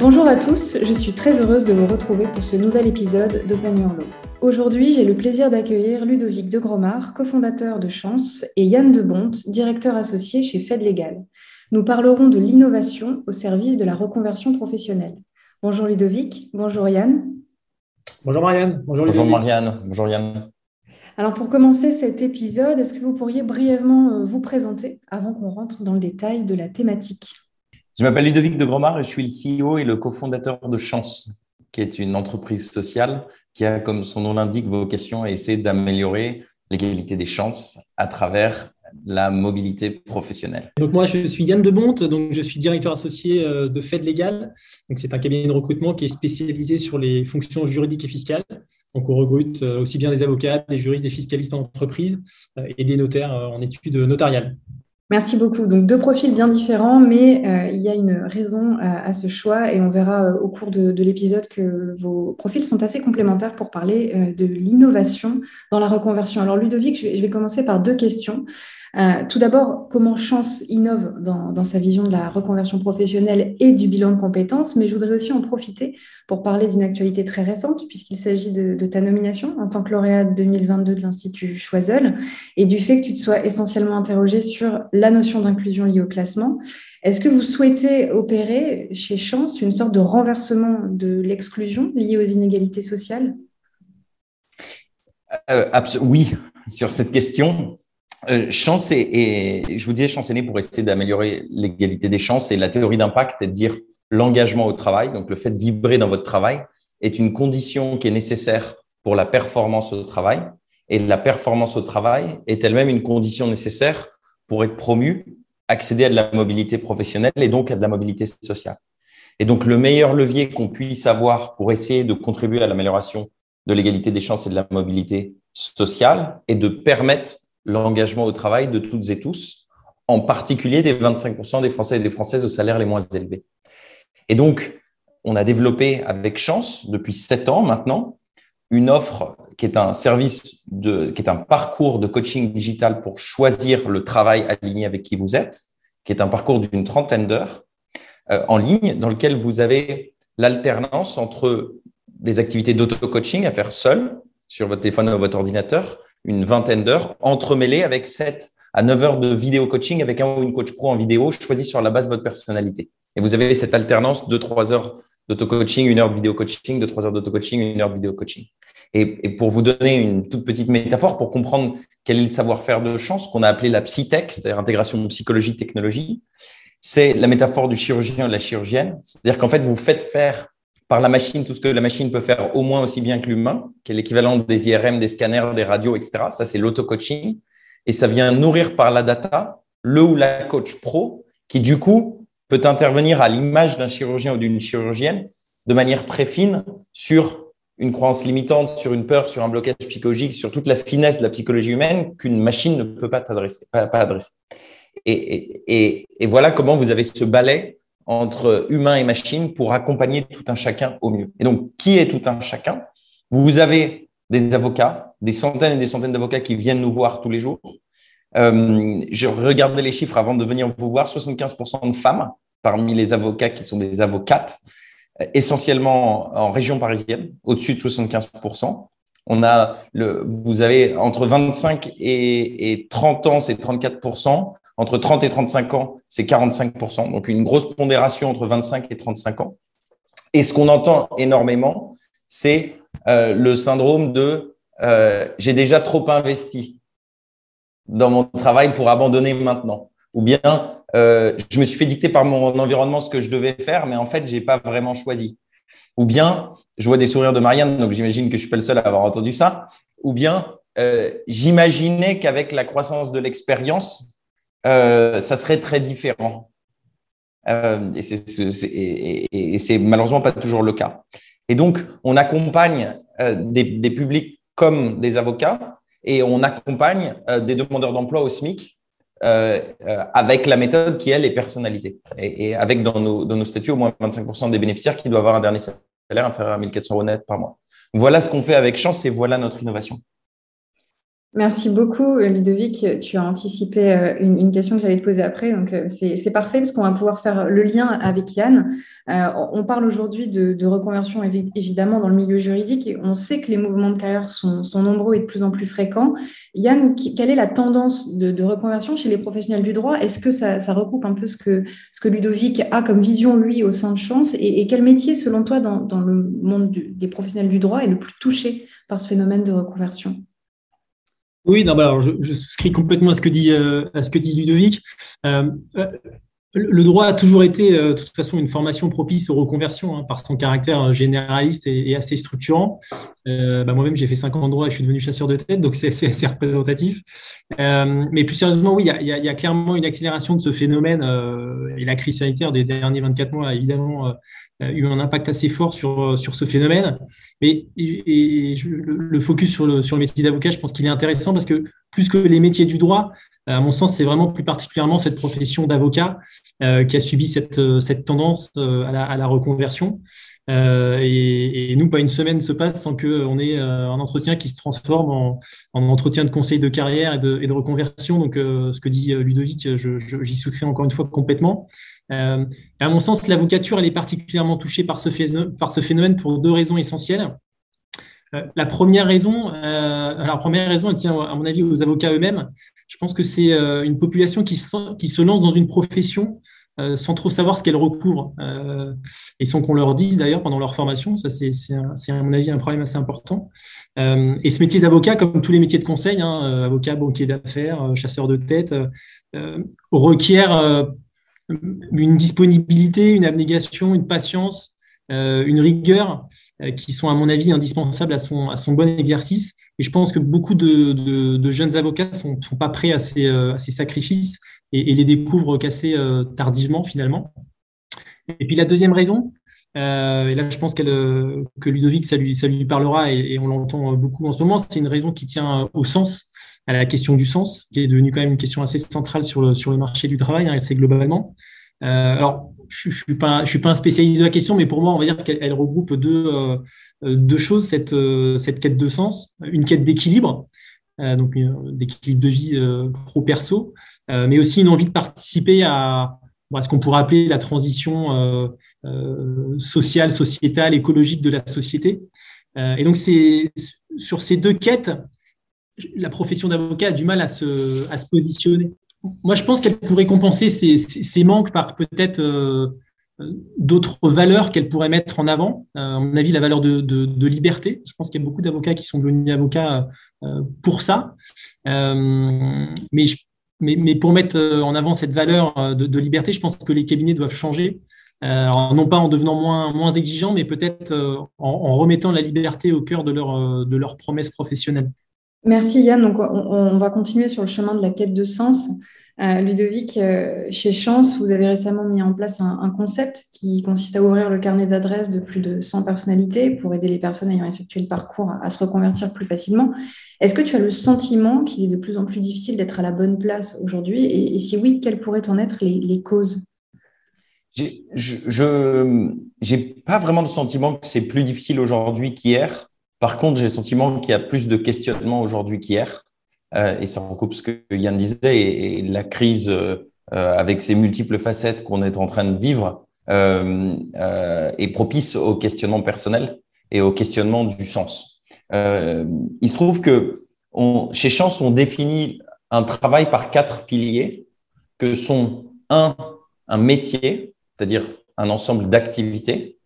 Bonjour à tous, je suis très heureuse de vous retrouver pour ce nouvel épisode d'Open Your Law. Aujourd'hui, j'ai le plaisir d'accueillir Ludovic de Gromard, cofondateur de Chance, et Yann Debonte, directeur associé chez Fed Legal. Nous parlerons de l'innovation au service de la reconversion professionnelle. Bonjour Ludovic, bonjour Yann. Bonjour Marianne. Bonjour, bonjour Marianne. Bonjour Yann. Alors pour commencer cet épisode, est-ce que vous pourriez brièvement euh, vous présenter avant qu'on rentre dans le détail de la thématique? Je m'appelle Ludovic de Gromard et je suis le CEO et le cofondateur de Chance, qui est une entreprise sociale qui a, comme son nom l'indique, vocation à essayer d'améliorer l'égalité des chances à travers la mobilité professionnelle. Donc moi, je suis Yann Debonte, donc je suis directeur associé euh, de Fed. Donc c'est un cabinet de recrutement qui est spécialisé sur les fonctions juridiques et fiscales. Donc on recrute euh, aussi bien des avocats, des juristes, des fiscalistes en entreprise euh, et des notaires en études notariales. Merci beaucoup. Donc deux profils bien différents, mais euh, il y a une raison à, ce choix et on verra euh, au cours de, l'épisode que vos profils sont assez complémentaires pour parler euh, de l'innovation dans la reconversion. Alors Ludovic, je vais commencer par deux questions. Euh, tout d'abord, comment Chance innove dans, sa vision de la reconversion professionnelle et du bilan de compétences, mais je voudrais aussi en profiter pour parler d'une actualité très récente, puisqu'il s'agit de, ta nomination en tant que lauréate 2022 de l'Institut Choiseul et du fait que tu te sois essentiellement interrogé sur la notion d'inclusion liée au classement. Est-ce que vous souhaitez opérer chez Chance une sorte de renversement de l'exclusion liée aux inégalités sociales? Euh, Oui, sur cette question. Euh, chance et, je vous disais, chance est né pour essayer d'améliorer l'égalité des chances et la théorie d'impact est de dire l'engagement au travail, donc le fait de vibrer dans votre travail est une condition qui est nécessaire pour la performance au travail et la performance au travail est elle-même une condition nécessaire pour être promu, accéder à de la mobilité professionnelle et donc à de la mobilité sociale. Et donc le meilleur levier qu'on puisse avoir pour essayer de contribuer à l'amélioration de l'égalité des chances et de la mobilité sociale est de permettre l'engagement au travail de toutes et tous, en particulier des 25% des Français et des Françaises aux salaires les moins élevés. Et donc, on a développé avec chance, depuis sept ans maintenant, une offre qui est un service de, qui est un parcours de coaching digital pour choisir le travail aligné avec qui vous êtes, qui est un parcours d'une trentaine d'heures euh, en ligne, dans lequel vous avez l'alternance entre des activités d'auto-coaching à faire seul sur votre téléphone ou votre ordinateur, une vingtaine d'heures, entremêlées avec 7 à 9 heures de vidéo coaching avec un ou une coach pro en vidéo choisi sur la base de votre personnalité. Et vous avez cette alternance de 3 heures d'auto-coaching, une heure de vidéo coaching, de 3 heures d'auto-coaching, une heure de vidéo coaching. Et, et, pour vous donner une toute petite métaphore, pour comprendre quel est le savoir-faire de chance qu'on a appelé la psytech, c'est-à-dire intégration psychologie-technologie, c'est la métaphore du chirurgien et de la chirurgienne. C'est-à-dire qu'en fait, vous faites faire par la machine tout ce que la machine peut faire au moins aussi bien que l'humain, qui est l'équivalent des IRM, des scanners, des radios, etc. Ça, c'est l'auto-coaching. Et ça vient nourrir par la data le ou la coach pro qui, du coup, peut intervenir à l'image d'un chirurgien ou d'une chirurgienne de manière très fine sur une croyance limitante, sur une peur, sur un blocage psychologique, sur toute la finesse de la psychologie humaine qu'une machine ne peut pas, adresser. Et, et, voilà comment vous avez ce balai entre humain et machine pour accompagner tout un chacun au mieux. Et donc, qui est tout un chacun? Vous avez des avocats, des centaines et des centaines d'avocats qui viennent nous voir tous les jours. Euh, je regardais les chiffres avant de venir vous voir, 75% de femmes parmi les avocats qui sont des avocates, essentiellement en région parisienne, au-dessus de 75%. On a le, vous avez entre 25 et, et 30 ans, c'est 34%. Entre 30 et 35 ans, c'est 45%, donc une grosse pondération entre 25 et 35 ans. Et ce qu'on entend énormément, c'est euh, le syndrome de euh, j'ai déjà trop investi dans mon travail pour abandonner maintenant. Ou bien euh, je me suis fait dicter par mon environnement ce que je devais faire, mais en fait, j'ai pas vraiment choisi. Ou bien, je vois des sourires de Marianne, donc j'imagine que je suis pas le seul à avoir entendu ça. Ou bien, j'imaginais qu'avec la croissance de l'expérience, ça serait très différent. Euh, et c'est malheureusement pas toujours le cas. Et donc, on accompagne euh, des, publics comme des avocats et on accompagne euh, des demandeurs d'emploi au SMIC euh, avec la méthode qui, elle, est personnalisée. Et, et avec dans nos, dans nos statuts au moins 25% des bénéficiaires qui doivent avoir un dernier salaire inférieur à 1400 euros net par mois. Voilà ce qu'on fait avec Chance et voilà notre innovation. Merci beaucoup, Ludovic. Tu as anticipé euh, une, question que j'allais te poser après, donc euh, c'est parfait parce qu'on va pouvoir faire le lien avec Yann. Euh, on parle aujourd'hui de, reconversion évidemment dans le milieu juridique et on sait que les mouvements de carrière sont, nombreux et de plus en plus fréquents. Yann, quelle est la tendance de, reconversion chez les professionnels du droit? Est-ce que ça, recoupe un peu ce que Ludovic a comme vision, lui, au sein de Chance? Et, quel métier, selon toi, dans, le monde des professionnels du droit est le plus touché par ce phénomène de reconversion? Oui, non, bah, alors je, je, souscris complètement à ce que dit, euh, à ce que dit Ludovic. Euh, euh, le droit a toujours été, de toute façon, une formation propice aux reconversions hein, par son caractère généraliste et, assez structurant. Bah, moi-même, j'ai fait 5 ans de droit et je suis devenu chasseur de tête, donc c'est assez représentatif. mais plus sérieusement, oui, il y, a, y, a, clairement une accélération de ce phénomène et la crise sanitaire des derniers 24 mois a évidemment eu un impact assez fort sur, sur ce phénomène. Mais et, le, focus sur le, sur le métier d'avocat, je pense qu'il est intéressant parce que plus que les métiers du droit, à mon sens, c'est vraiment plus particulièrement cette profession d'avocat euh, qui a subi cette, cette tendance euh, à, la, reconversion. Euh, et, nous, pas une semaine se passe sans qu'on ait un entretien qui se transforme en, en, entretien de conseil de carrière et de, reconversion. Donc, ce que dit Ludovic, j'y souscris encore une fois complètement. Euh, à mon sens, l'avocature, elle est particulièrement touchée par ce, phénomène, pour deux raisons essentielles. Euh, la première raison, euh, alors, première raison, elle tient à mon avis aux avocats eux-mêmes. Je pense que c'est une population qui se, lance dans une profession sans trop savoir ce qu'elle recouvre et sans qu'on leur dise d'ailleurs pendant leur formation. Ça, c'est à mon avis un problème assez important. et ce métier d'avocat, comme tous les métiers de conseil, hein, avocat, banquier d'affaires, chasseur de tête, requiert une disponibilité, une abnégation, une patience, euh, une rigueur euh, qui sont, à mon avis, indispensables à son, bon exercice. Et je pense que beaucoup de, jeunes avocats ne sont, pas prêts à ces, euh, sacrifices et, les découvrent qu'assez tardivement, finalement. Et puis la deuxième raison, et là je pense que Ludovic, ça lui, parlera et, on l'entend beaucoup en ce moment, c'est une raison qui tient au sens, à la question du sens, qui est devenue quand même une question assez centrale sur le, marché du travail, hein, c'est globalement. Euh, alors, je ne suis, pas, un spécialiste de la question, mais pour moi, on va dire qu'elle regroupe deux, euh, deux choses, cette, euh, quête de sens, une quête d'équilibre, donc d'équilibre de vie pro-perso, mais aussi une envie de participer à, ce qu'on pourrait appeler la transition sociale, sociétale, écologique de la société. et donc, sur ces deux quêtes, la profession d'avocat a du mal à se positionner. Moi, je pense qu'elle pourrait compenser ces, manques par peut-être euh, d'autres valeurs qu'elle pourrait mettre en avant. Euh, à mon avis, la valeur de, liberté. Je pense qu'il y a beaucoup d'avocats qui sont devenus avocats euh, pour ça. mais, mais, pour mettre en avant cette valeur de, liberté, je pense que les cabinets doivent changer. non pas en devenant moins, moins exigeants, mais peut-être en, remettant la liberté au cœur de leur, de leur promesse professionnelle. Merci Yann. Donc, on, va continuer sur le chemin de la quête de sens. Euh, Ludovic, euh, chez Chance, vous avez récemment mis en place un, concept qui consiste à ouvrir le carnet d'adresses de plus de 100 personnalités pour aider les personnes ayant effectué le parcours à, se reconvertir plus facilement. Est-ce que tu as le sentiment qu'il est de plus en plus difficile d'être à la bonne place aujourd'hui et, si oui, quelles pourraient en être les, causes? Je n'ai pas vraiment le sentiment que c'est plus difficile aujourd'hui qu'hier. Par contre, j'ai le sentiment qu'il y a plus de questionnements aujourd'hui qu'hier. Euh, et ça recoupe ce que Yann disait, et, la crise euh, avec ses multiples facettes qu'on est en train de vivre euh, est propice au questionnement personnel et au questionnement du sens. il se trouve que chez Chance, on définit un travail par quatre piliers que sont un, un métier, c'est-à-dire un ensemble d'activités,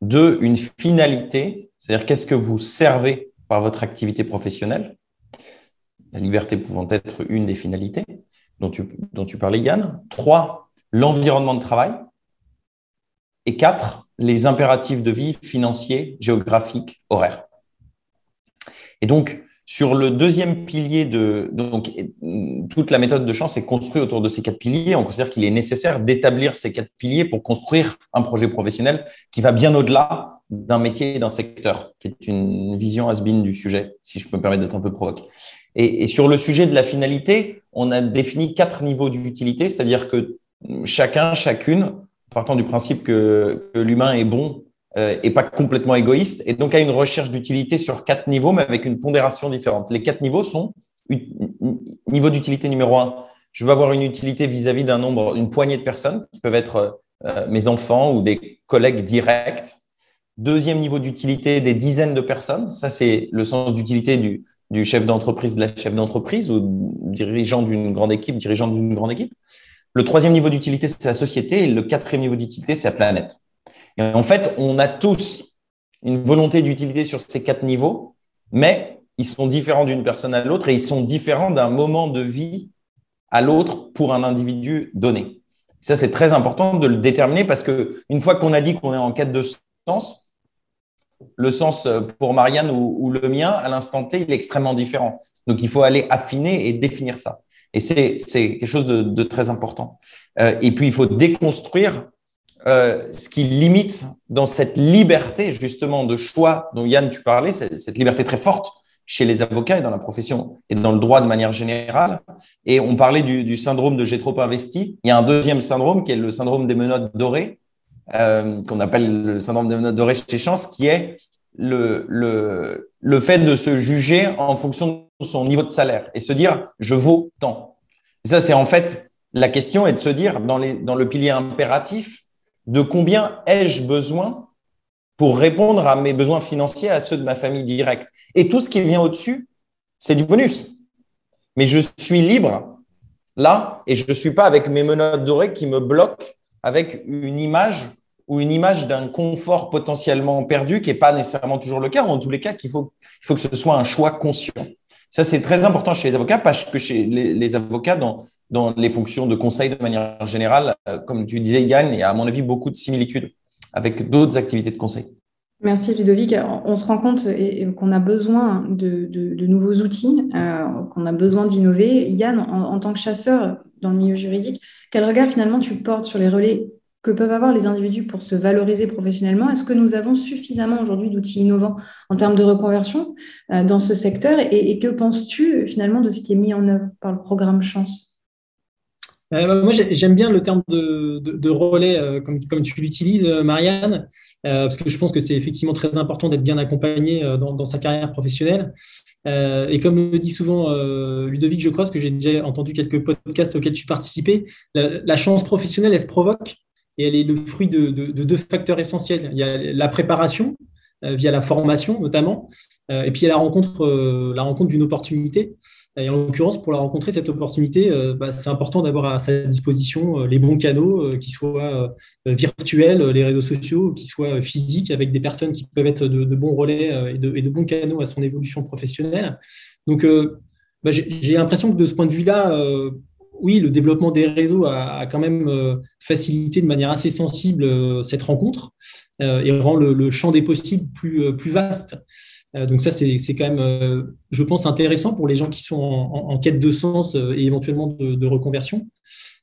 deux, une finalité, c'est-à-dire qu'est-ce que vous servez par votre activité professionnelle, la liberté pouvant être une des finalités dont tu, dont tu parlais, Yann. Trois, l'environnement de travail. Et quatre, les impératifs de vie financiers, géographiques, horaires. Et donc, sur le deuxième pilier de donc toute la méthode de chance est construite autour de ces quatre piliers. On considère qu'il est nécessaire d'établir ces quatre piliers pour construire un projet professionnel qui va bien au-delà d'un métier et d'un secteur, qui est une vision has du sujet, si je peux me permettre d'être un peu provoque. Et, sur le sujet de la finalité, on a défini quatre niveaux d'utilité, c'est-à-dire que chacun, chacune, partant du principe que, l'humain est bon euh, et pas complètement égoïste, et donc a une recherche d'utilité sur quatre niveaux, mais avec une pondération différente. Les quatre niveaux sont niveau d'utilité numéro un, je veux avoir une utilité vis-à-vis d'un nombre, une poignée de personnes qui peuvent être euh, mes enfants ou des collègues directs. Deuxième niveau d'utilité, des dizaines de personnes. Ça, c'est le sens d'utilité du, du chef d'entreprise, de la chef d'entreprise ou dirigeant d'une grande équipe, dirigeant d'une grande équipe. Le troisième niveau d'utilité, c'est la société. Et le quatrième niveau d'utilité, c'est la planète. Et en fait, on a tous une volonté d'utilité sur ces quatre niveaux, mais ils sont différents d'une personne à l'autre et ils sont différents d'un moment de vie à l'autre pour un individu donné. Ça, c'est très important de le déterminer parce que une fois qu'on a dit qu'on est en quête de sens, le sens pour Marianne ou, le mien, à l'instant T, il est extrêmement différent. Donc, il faut aller affiner et définir ça. Et c'est quelque chose de, très important. Euh, et puis, il faut déconstruire euh, ce qui limite dans cette liberté, justement, de choix dont Yann, tu parlais, cette liberté très forte chez les avocats et dans la profession et dans le droit de manière générale. Et on parlait du, syndrome de j'ai trop investi. Il y a un deuxième syndrome qui est le syndrome des menottes dorées, euh, qu'on appelle le syndrome chez Chance, qui est le, le, le fait de se juger en fonction de son niveau de salaire et se dire je vaux tant. Et ça, c'est en fait la question est de se dire dans, les, dans le pilier impératif de combien ai-je besoin pour répondre à mes besoins financiers, à ceux de ma famille directe. Et tout ce qui vient au-dessus, c'est du bonus. Mais je suis libre là et je ne suis pas avec mes menottes dorées qui me bloquent avec une image ou une image d'un confort potentiellement perdu qui n'est pas nécessairement toujours le cas, ou en tous les cas il faut que ce soit un choix conscient. Ça, c'est très important chez les avocats, parce que chez les, avocats, dans, dans, les fonctions de conseil de manière générale, euh, comme tu disais, Yann, il y a à mon avis beaucoup de similitudes avec d'autres activités de conseil. Merci Ludovic. On se rend compte qu'on a besoin de, nouveaux outils, euh, qu'on a besoin d'innover. Yann, en, tant que chasseur dans le milieu juridique, quel regard finalement tu portes sur les relais que peuvent avoir les individus pour se valoriser professionnellement? Est-ce que nous avons suffisamment aujourd'hui d'outils innovants en termes de reconversion euh, dans ce secteur? Et que penses-tu finalement de ce qui est mis en œuvre par le programme Chance? Euh, moi, j'aime bien le terme de, relais, comme, tu l'utilises, Marianne, parce que je pense que c'est effectivement très important d'être bien accompagné dans, sa carrière professionnelle. et comme le dit souvent Ludovic, je crois, parce que j'ai déjà entendu quelques podcasts auxquels tu participais, la, la, chance professionnelle, elle se provoque et elle est le fruit de, deux facteurs essentiels. Il y a la préparation, via la formation notamment, et puis il y a la rencontre, la rencontre d'une opportunité. Et en l'occurrence, pour la rencontrer, cette opportunité, euh, bah, c'est important d'avoir à sa disposition euh, les bons canaux, euh, qui soient virtuels, les réseaux sociaux, qui soient physiques, avec des personnes qui peuvent être de, bons relais et de, bons canaux à son évolution professionnelle. Donc, bah, j'ai l'impression que de ce point de vue-là, oui, le développement des réseaux a, quand même facilité de manière assez sensible cette rencontre et rend le, champ des possibles plus vaste. Euh, donc ça, c'est quand même, euh, je pense, intéressant pour les gens qui sont en, quête de sens euh, et éventuellement de, reconversion.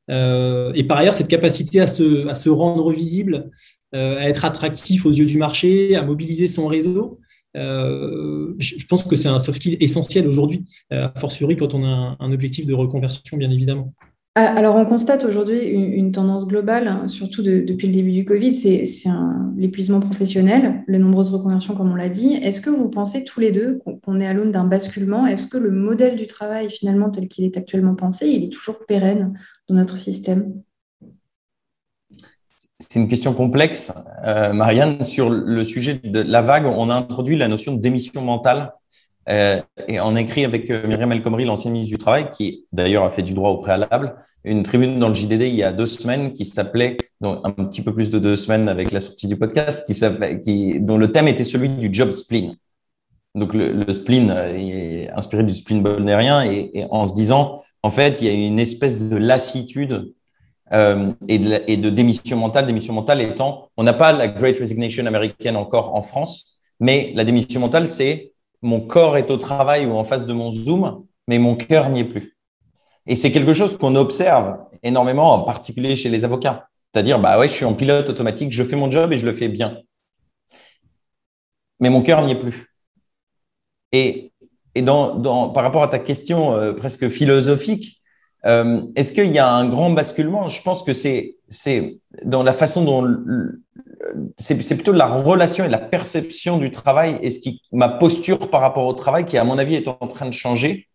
et par ailleurs, cette capacité à se, à se rendre visible, à être attractif aux yeux du marché, à mobiliser son réseau, je pense que c'est un soft skill essentiel aujourd'hui, a fortiori quand on a un objectif de reconversion, bien évidemment. Ah, alors, on constate aujourd'hui une, tendance globale, hein, surtout depuis le début du Covid, c'est l'épuisement professionnel, les nombreuses reconversions, comme on l'a dit. Est-ce que vous pensez tous les deux qu'on est à l'aune d'un basculement? Est-ce que le modèle du travail, finalement, tel qu'il est actuellement pensé, il est toujours pérenne dans notre système? C'est une question complexe, euh, Marianne. Sur le sujet de la vague, on a introduit la notion de démission mentale euh, et on écrit avec euh, Myriam El l'ancienne ministre du Travail, qui d'ailleurs a fait du droit au préalable, une tribune dans le JDD il y a deux semaines qui s'appelait, donc un petit peu plus de deux semaines avec la sortie du podcast, dont le thème était celui du job spleen. Donc le, le spleen euh, est inspiré du spleen bolnérien et, en se disant, en fait, il y a une espèce de lassitude et, de, et de démission mentale. Démission mentale étant, on n'a pas la Great Resignation américaine encore en France, mais la démission mentale, c'est mon corps est au travail ou en face de mon Zoom, mais mon cœur n'y est plus. Et c'est quelque chose qu'on observe énormément, en particulier chez les avocats. C'est-à-dire, bah ouais, je suis en pilote automatique, je fais mon job et je le fais bien. Mais mon cœur n'y est plus. Et, et dans, par rapport à ta question euh, presque philosophique, euh, est-ce qu'il y a un grand basculement? Je pense que c'est dans la façon dont c'est plutôt la relation et la perception du travail et ce qui, ma posture par rapport au travail qui, à mon avis, est en train de changer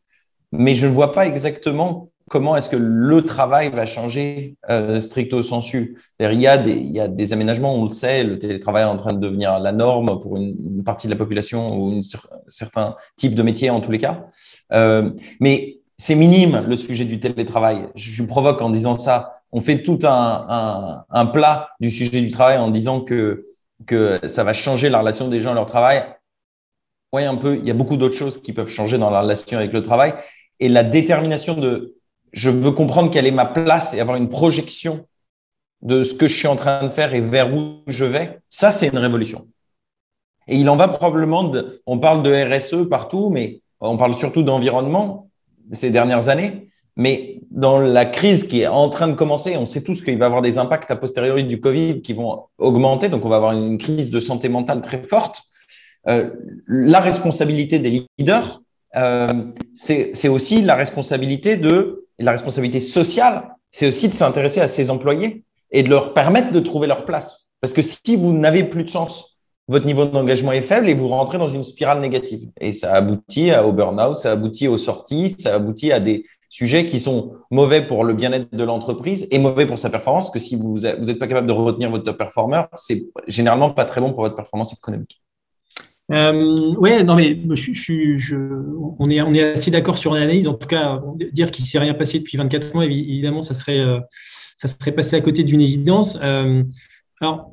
mais je ne vois pas exactement comment est-ce que le travail va changer euh, stricto sensu. Il y, a des, aménagements, on le sait, le télétravail est en train de devenir la norme pour une, partie de la population ou un certain type de métier en tous les cas. Euh, mais c'est minime le sujet du télétravail. Je me provoque en disant ça. On fait tout un, plat du sujet du travail en disant que, que ça va changer la relation des gens à leur travail. Oui, un peu. Il y a beaucoup d'autres choses qui peuvent changer dans la relation avec le travail. Et la détermination de je veux comprendre quelle est ma place et avoir une projection de ce que je suis en train de faire et vers où je vais, ça, c'est une révolution. Et il en va probablement de, on parle de RSE partout, mais on parle surtout d'environnement ces dernières années. Mais dans la crise qui est en train de commencer, on sait tous qu'il va y avoir des impacts a posteriori du Covid qui vont augmenter. Donc, on va avoir une crise de santé mentale très forte. Euh, la responsabilité des leaders, euh, c'est aussi la responsabilité de la responsabilité sociale, c'est aussi de s'intéresser à ses employés et de leur permettre de trouver leur place. Parce que si vous n'avez plus de sens, votre niveau d'engagement est faible et vous rentrez dans une spirale négative. Et ça aboutit au burn-out, ça aboutit aux sorties, ça aboutit à des sujets qui sont mauvais pour le bien-être de l'entreprise et mauvais pour sa performance, que si vous n'êtes pas capable de retenir votre top performer, c'est généralement pas très bon pour votre performance économique. Euh, ouais, non, mais on, est, assez d'accord sur l'analyse. En tout cas, dire qu'il ne s'est rien passé depuis 24 mois, évidemment, ça serait, euh, ça serait passé à côté d'une évidence. Euh, alors,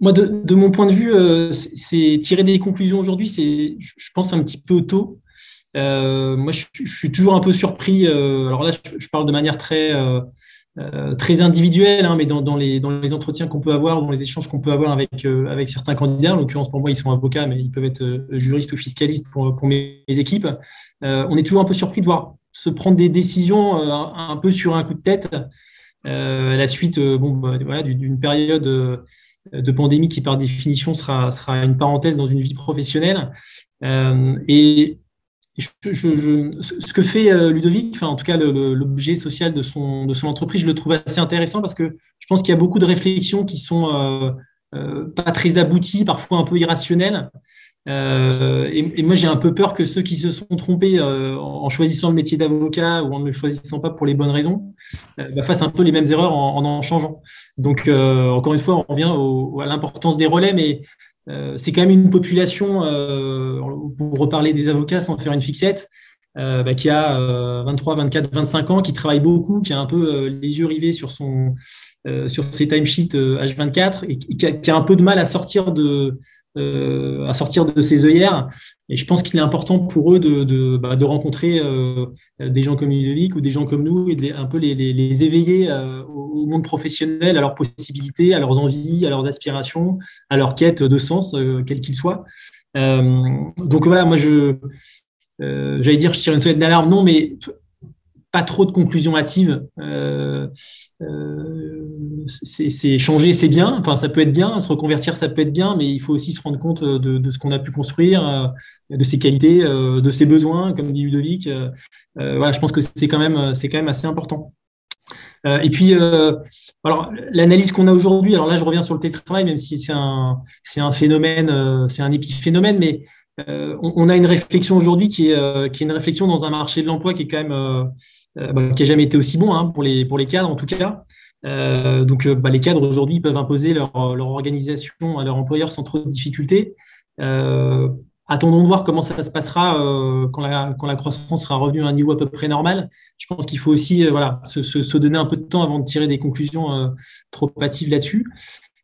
moi, de, de, mon point de vue, euh, c'est tirer des conclusions aujourd'hui, c'est, je pense, un petit peu tôt. Euh, moi, je, suis toujours un peu surpris. alors là, je, parle de manière très euh, très individuel, hein, mais dans, les, dans les entretiens qu'on peut avoir, dans les échanges qu'on peut avoir avec, euh, avec certains candidats, en l'occurrence pour moi ils sont avocats, mais ils peuvent être euh, juristes ou fiscalistes pour, pour mes, équipes, on est toujours un peu surpris de voir se prendre des décisions un, peu sur un coup de tête à la suite bon, bah, voilà, d'une période de pandémie qui par définition sera, sera une parenthèse dans une vie professionnelle. et ce que fait euh, Ludovic, en tout cas l'objet social de son, entreprise, je le trouve assez intéressant parce que je pense qu'il y a beaucoup de réflexions qui sont euh, euh, pas très abouties, parfois un peu irrationnelles. Et, moi, j'ai un peu peur que ceux qui se sont trompés en choisissant le métier d'avocat ou en ne le choisissant pas pour les bonnes raisons bah, fassent un peu les mêmes erreurs en en, changeant. Donc, encore une fois, on revient à l'importance des relais, mais c'est quand même une population, euh, pour reparler des avocats sans faire une fixette, euh, bah, qui a 23, 24, 25 ans, qui travaille beaucoup, qui a un peu les yeux rivés sur, son, sur ses timesheets H24 et qui a, un peu de mal à sortir de, euh, à sortir de ces œillères. Et je pense qu'il est important pour eux de, de, bah, rencontrer euh, des gens comme Ludovic ou des gens comme nous et de les, un peu les, les, éveiller euh, au monde professionnel, à leurs possibilités, à leurs envies, à leurs aspirations, à leur quête de sens, quel qu'il soit. donc voilà, moi je j'allais dire je tire une sonnette d'alarme, non, mais pas trop de conclusions hâtives. Euh, euh, c'est changer, c'est bien. Enfin, ça peut être bien. Se reconvertir, ça peut être bien, mais il faut aussi se rendre compte de, ce qu'on a pu construire, euh, de ses qualités, de ses besoins, comme dit Ludovic. voilà, je pense que c'est quand même, c'est quand même assez important. et puis, alors l'analyse qu'on a aujourd'hui. Alors là, je reviens sur le télétravail, même si c'est un, c'est un phénomène, c'est un épiphénomène, mais on, a une réflexion aujourd'hui qui est, qui est une réflexion dans un marché de l'emploi qui est quand même euh, bah, qui n'a jamais été aussi bon hein, pour, les, pour les cadres en tout cas. Euh, donc euh, bah, les cadres aujourd'hui peuvent imposer leur, organisation à leur employeur sans trop de difficultés. attendons de voir comment ça se passera quand, la, croissance sera revenue à un niveau à peu près normal. Je pense qu'il faut aussi se, donner un peu de temps avant de tirer des conclusions trop hâtives là-dessus.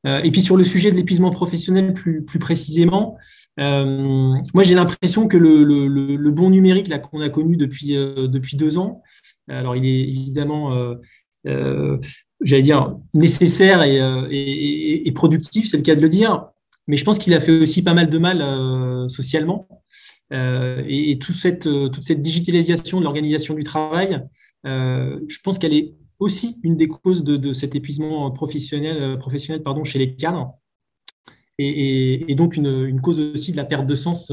et puis sur le sujet de l'épuisement professionnel plus, précisément, moi j'ai l'impression que le, bon numérique qu'on a connu depuis, depuis deux ans, alors, il est évidemment, euh, euh, j'allais dire, nécessaire euh, et, productif, c'est le cas de le dire, mais je pense qu'il a fait aussi pas mal de mal socialement. et, toute, cette, digitalisation de l'organisation du travail, je pense qu'elle est aussi une des causes de, cet épuisement professionnel, professionnel pardon, chez les cadres. Et, donc une, cause aussi de la perte de sens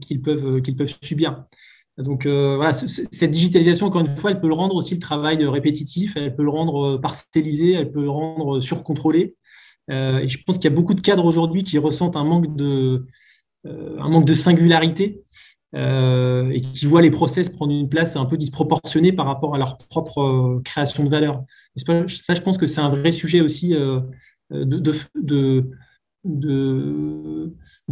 qu'ils peuvent, qu'ils peuvent subir. Donc euh, voilà, cette digitalisation, encore une fois, elle peut le rendre aussi le travail répétitif, elle peut le rendre euh, parcellisé, elle peut le rendre surcontrôlé. Euh, et je pense qu'il y a beaucoup de cadres aujourd'hui qui ressentent un manque de, singularité. et qui voient les process prendre une place un peu disproportionnée par rapport à leur propre création de valeur. ça, je pense que c'est un vrai sujet aussi de,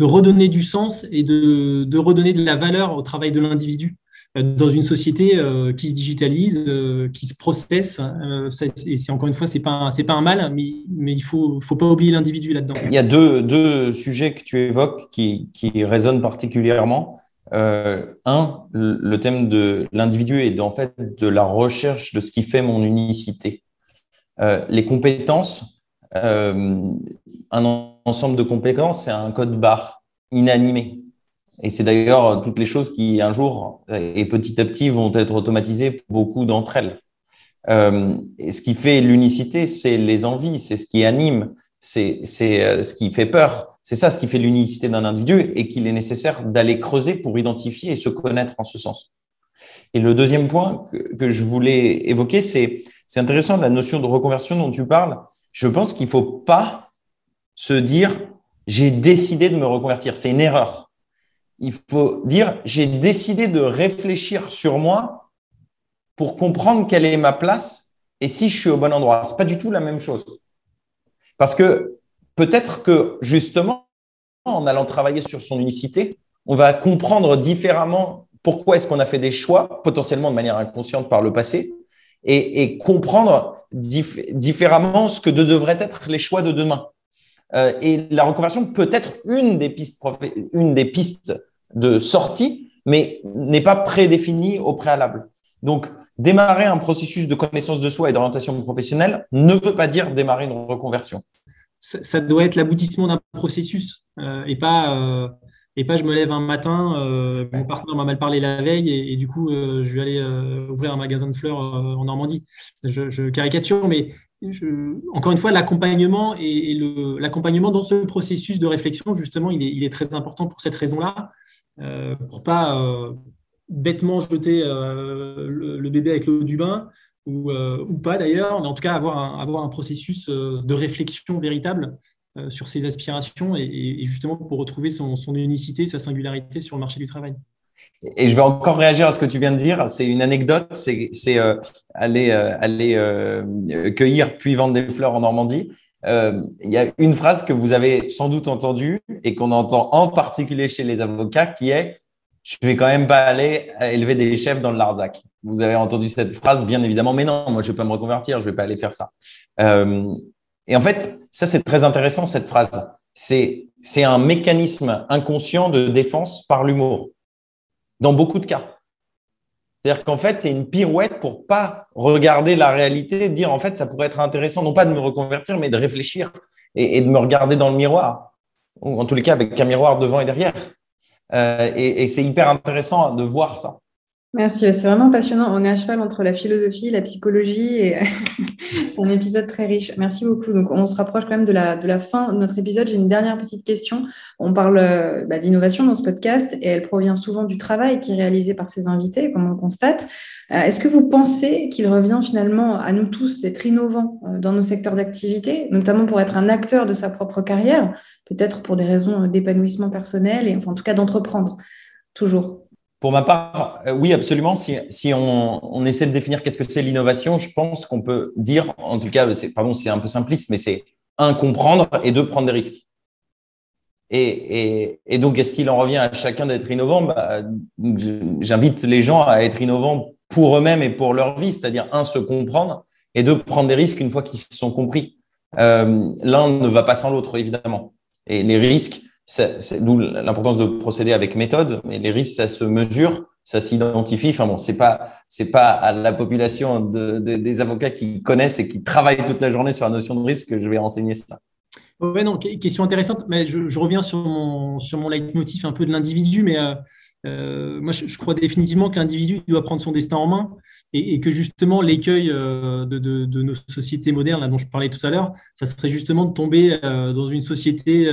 redonner du sens et de, redonner de la valeur au travail de l'individu dans une société euh, qui se digitalise, euh, qui se processe. Euh, et c'est encore une fois, c'est pas pas un mal, mais, il faut faut pas oublier l'individu là-dedans. Il y a deux, deux, sujets que tu évoques qui, qui résonnent particulièrement. un, le thème de l'individu et en fait de la recherche de ce qui fait mon unicité. les compétences, un ensemble de compétences, c'est un code barre inanimé. Et c'est d'ailleurs toutes les choses qui, un jour et petit à petit, vont être automatisées pour beaucoup d'entre elles. Euh, et ce qui fait l'unicité, c'est les envies, c'est ce qui anime, c'est euh, ce qui fait peur. C'est ça ce qui fait l'unicité d'un individu et qu'il est nécessaire d'aller creuser pour identifier et se connaître en ce sens. Et le deuxième point que, que je voulais évoquer, c'est intéressant la notion de reconversion dont tu parles. Je pense qu'il faut pas se dire j'ai décidé de me reconvertir. C'est une erreur il faut dire, j'ai décidé de réfléchir sur moi pour comprendre quelle est ma place et si je suis au bon endroit. Ce n'est pas du tout la même chose. Parce que peut-être que justement, en allant travailler sur son unicité, on va comprendre différemment pourquoi est-ce qu'on a fait des choix, potentiellement de manière inconsciente par le passé, et, comprendre différemment ce que devraient être les choix de demain. Euh, et la reconversion peut être une des pistes, une des pistes de sortie, mais n'est pas prédéfini au préalable. Donc, démarrer un processus de connaissance de soi et d'orientation professionnelle ne veut pas dire démarrer une reconversion. Ça, doit être l'aboutissement d'un processus euh, et pas euh, et pas je me lève un matin, mon partenaire m'a mal parlé la veille et, du coup je vais aller ouvrir un magasin de fleurs en Normandie. Je, caricature, mais encore une fois, l'accompagnement et, l'accompagnement dans ce processus de réflexion, justement, il est, très important pour cette raison-là. Euh, pour pas euh, bêtement jeter euh, le, bébé avec l'eau du bain ou, ou pas d'ailleurs, mais en tout cas avoir un, avoir un processus de réflexion véritable sur ses aspirations et, justement pour retrouver son, son, unicité, sa singularité sur le marché du travail. Et je vais encore réagir à ce que tu viens de dire. C'est une anecdote, c'est aller, aller cueillir puis vendre des fleurs en Normandie. Euh, il y a une phrase que vous avez sans doute entendue et qu'on entend en particulier chez les avocats qui est je vais quand même pas aller élever des chefs dans le Larzac. Vous avez entendu cette phrase, bien évidemment, mais non, moi je vais pas me reconvertir, je vais pas aller faire ça. Euh, et en fait, ça c'est très intéressant cette phrase. C'est un mécanisme inconscient de défense par l'humour dans beaucoup de cas. C'est-à-dire qu'en fait, c'est une pirouette pour pas regarder la réalité, dire en fait, ça pourrait être intéressant, non pas de me reconvertir, mais de réfléchir et, de me regarder dans le miroir, ou en tous les cas avec un miroir devant et derrière. Euh, et c'est hyper intéressant de voir ça. Merci, c'est vraiment passionnant. On est à cheval entre la philosophie, la psychologie et c'est un épisode très riche. Merci beaucoup. Donc, on se rapproche quand même de la, de la fin de notre épisode. J'ai une dernière petite question. On parle euh, bah, d'innovation dans ce podcast et elle provient souvent du travail qui est réalisé par ses invités, comme on le constate. Euh, est-ce que vous pensez qu'il revient finalement à nous tous d'être innovants euh, dans nos secteurs d'activité, notamment pour être un acteur de sa propre carrière, peut-être pour des raisons d'épanouissement personnel et en tout cas d'entreprendre toujours? Pour ma part, euh, oui, absolument. Si, on, essaie de définir qu'est-ce que c'est l'innovation, je pense qu'on peut dire, en tout cas, pardon, c'est un peu simpliste, mais c'est un, comprendre et deux, prendre des risques. Et donc, est-ce qu'il en revient à chacun d'être innovant? Bah, J'invite les gens à être innovants pour eux-mêmes et pour leur vie, c'est-à-dire, un, se comprendre et deux, prendre des risques une fois qu'ils se sont compris. Euh, L'un ne va pas sans l'autre, évidemment. Et les risques, c'est d'où l'importance de procéder avec méthode, mais les risques, ça se mesure, ça s'identifie. Enfin bon, c'est pas c'est pas à la population de, des avocats qui connaissent et qui travaillent toute la journée sur la notion de risque que je vais enseigner ça. Oui, non, question intéressante, mais je, reviens sur mon, sur mon leitmotiv un peu de l'individu, mais euh, euh, moi je, crois définitivement que l'individu doit prendre son destin en main et, que justement l'écueil euh, de, de, de, nos sociétés modernes, là, dont je parlais tout à l'heure, ça serait justement de tomber dans une société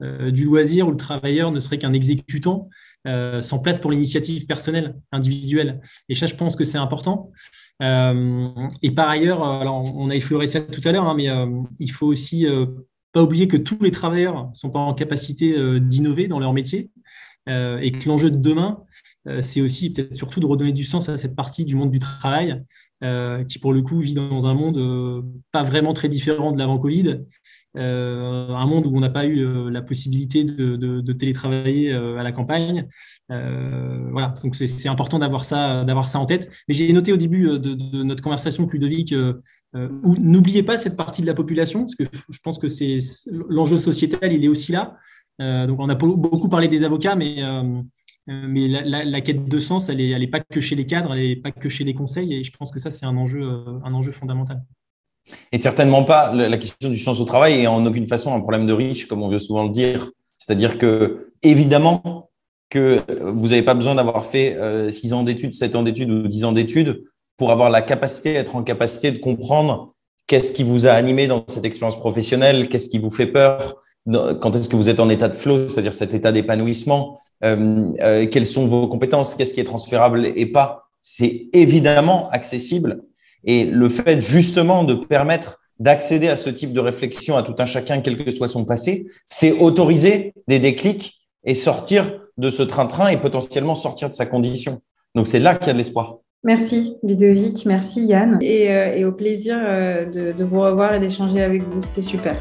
du loisir où le travailleur ne serait qu'un exécutant euh, sans place pour l'initiative personnelle, individuelle. Et ça, je pense que c'est important. Euh, et par ailleurs, alors on a effleuré ça tout à l'heure, hein, mais il faut aussi pas oublier que tous les travailleurs ne sont pas en capacité d'innover dans leur métier et que l'enjeu de demain, c'est aussi peut-être surtout de redonner du sens à cette partie du monde du travail qui pour le coup vit dans un monde pas vraiment très différent de l'avant Covid, un monde où on n'a pas eu la possibilité de, télétravailler à la campagne. voilà, donc c'est important d'avoir ça, d'avoir ça en tête. Mais j'ai noté au début de, notre conversation que n'oubliez pas cette partie de la population, parce que je pense que c'est l'enjeu sociétal, il est aussi là. donc on a beaucoup parlé des avocats, mais euh, la, quête de sens, elle n'est est pas que chez les cadres, elle n'est pas que chez les conseils, et je pense que ça, c'est euh, un enjeu fondamental. Et certainement pas la question du sens au travail et en aucune façon un problème de riche, comme on veut souvent le dire. C'est-à-dire que, évidemment, que vous n'avez pas besoin d'avoir fait 6 euh, ans d'études, 7 ans d'études ou 10 ans d'études pour avoir la capacité, être en capacité de comprendre qu'est-ce qui vous a animé dans cette expérience professionnelle, qu'est-ce qui vous fait peur, quand est-ce que vous êtes en état de flow, c'est-à-dire cet état d'épanouissement, euh, euh, quelles sont vos compétences, qu'est-ce qui est transférable et pas. C'est évidemment accessible. Et le fait justement de permettre d'accéder à ce type de réflexion à tout un chacun, quel que soit son passé, c'est autoriser des déclics et sortir de ce train-train et potentiellement sortir de sa condition. Donc c'est là qu'il y a de l'espoir. Merci Ludovic, merci Yann, et, euh, au plaisir de vous revoir et d'échanger avec vous, c'était super.